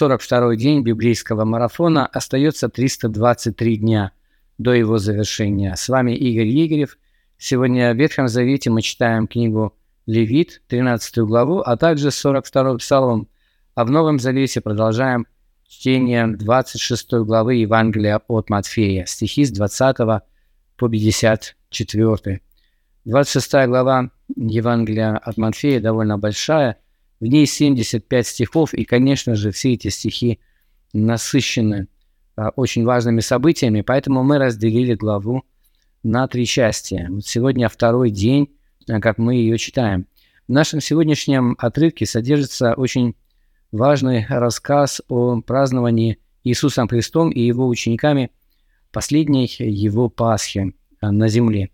42-й день библейского марафона. Остается 323 дня до его завершения. С вами Игорь Егорев. Сегодня в Ветхом Завете мы читаем книгу Левит, 13 главу, а также 42-й псалом. А в Новом Завете продолжаем чтение 26 главы Евангелия от Матфея, стихи с 20 по 54. 26 глава Евангелия от Матфея довольно большая – в ней 75 стихов, и, конечно же, все эти стихи насыщены а, очень важными событиями, поэтому мы разделили главу на три части. Вот сегодня второй день, а, как мы ее читаем. В нашем сегодняшнем отрывке содержится очень важный рассказ о праздновании Иисусом Христом и его учениками последней его Пасхи а, на земле.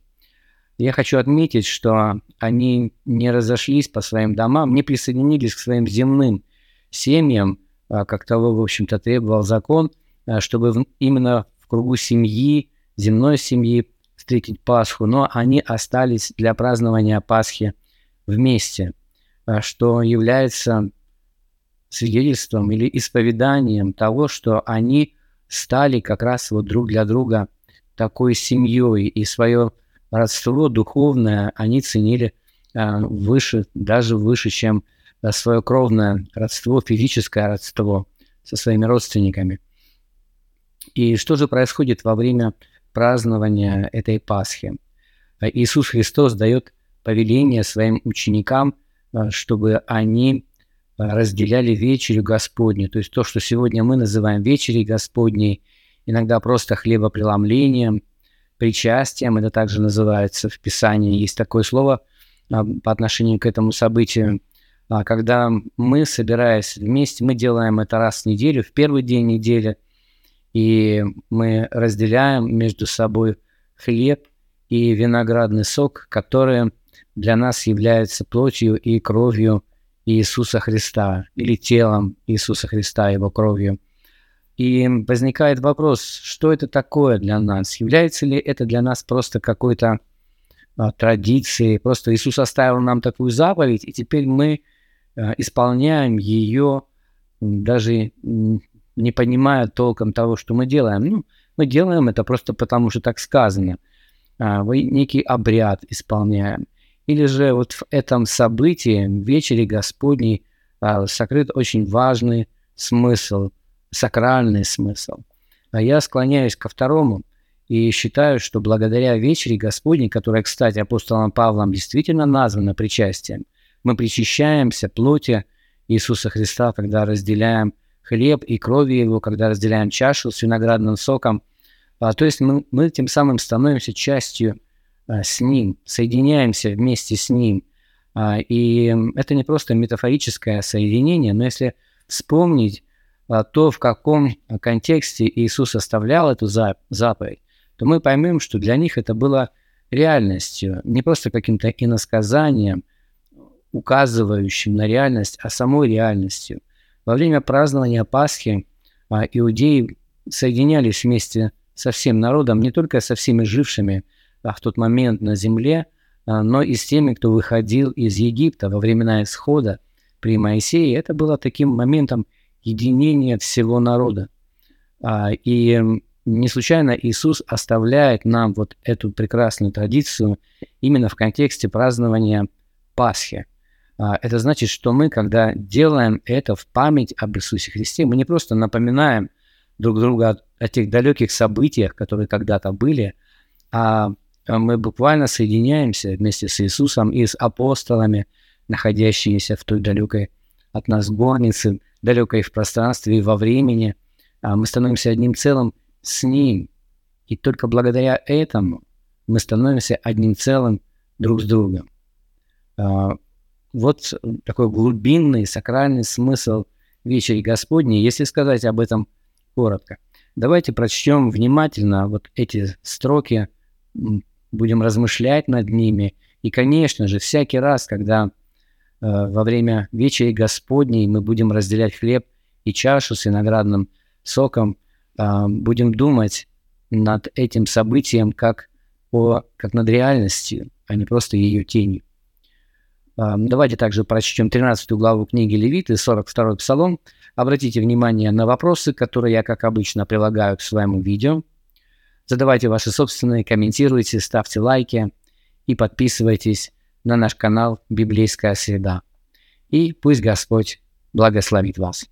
Я хочу отметить, что они не разошлись по своим домам, не присоединились к своим земным семьям, а, как того, в общем-то, требовал закон, а, чтобы именно в кругу семьи, земной семьи встретить Пасху, но они остались для празднования Пасхи вместе, а, что является свидетельством или исповеданием того, что они стали как раз вот друг для друга такой семьей. И свое родство духовное они ценили а, выше, даже выше, чем а, свое кровное родство, физическое родство со своими родственниками. И что же происходит во время празднования этой Пасхи? А, Иисус Христос дает повеление своим ученикам, чтобы они разделяли вечерю Господню. То есть то, что сегодня мы называем вечерей Господней, иногда просто хлебопреломлением – причастием, это также называется в Писании, есть такое слово а, по отношению к этому событию, а, когда мы, собираясь вместе, мы делаем это раз в неделю, в первый день недели, и мы разделяем между собой хлеб и виноградный сок, которые для нас являются плотью и кровью Иисуса Христа, или телом Иисуса Христа, его кровью – и возникает вопрос, что это такое для нас? Является ли это для нас просто какой-то а, традицией? Просто Иисус оставил нам такую заповедь, и теперь мы а, исполняем ее, даже не понимая толком того, что мы делаем. Ну, мы делаем это просто потому, что так сказано. А, вы некий обряд исполняем. Или же вот в этом событии, в вечере Господней, а, сокрыт очень важный смысл – сакральный смысл. А я склоняюсь ко второму и считаю, что благодаря вечере Господней, которая, кстати, апостолом Павлом действительно названа причастием, мы причащаемся плоти Иисуса Христа, когда разделяем хлеб и крови Его, когда разделяем чашу с виноградным соком. А, то есть мы, мы тем самым становимся частью а, с Ним, соединяемся вместе с Ним. А, и это не просто метафорическое соединение, но если вспомнить то, в каком контексте Иисус оставлял эту заповедь, то мы поймем, что для них это было реальностью, не просто каким-то иносказанием, указывающим на реальность, а самой реальностью. Во время празднования Пасхи а, иудеи соединялись вместе со всем народом, не только со всеми жившими а, в тот момент на земле, но и с теми, кто выходил из Египта во времена исхода при Моисее. Это было таким моментом единение всего народа. А, и не случайно Иисус оставляет нам вот эту прекрасную традицию именно в контексте празднования Пасхи. А, это значит, что мы, когда делаем это в память об Иисусе Христе, мы не просто напоминаем друг друга о тех далеких событиях, которые когда-то были, а мы буквально соединяемся вместе с Иисусом и с апостолами, находящимися в той далекой от нас горнице, далекой в пространстве и во времени. А мы становимся одним целым с Ним. И только благодаря этому мы становимся одним целым друг с другом. А, вот такой глубинный, сакральный смысл вечери Господней, если сказать об этом коротко. Давайте прочтем внимательно вот эти строки, будем размышлять над ними. И, конечно же, всякий раз, когда Э, во время вечери Господней мы будем разделять хлеб и чашу с виноградным соком, а, будем думать над этим событием как, о, как над реальностью, а не просто ее тенью. А, давайте также прочтем 13 главу книги Левиты, 42 псалом. Обратите внимание на вопросы, которые я, как обычно, прилагаю к своему видео. Задавайте ваши собственные, комментируйте, ставьте лайки и подписывайтесь на наш канал «Библейская среда». И пусть Господь благословит вас.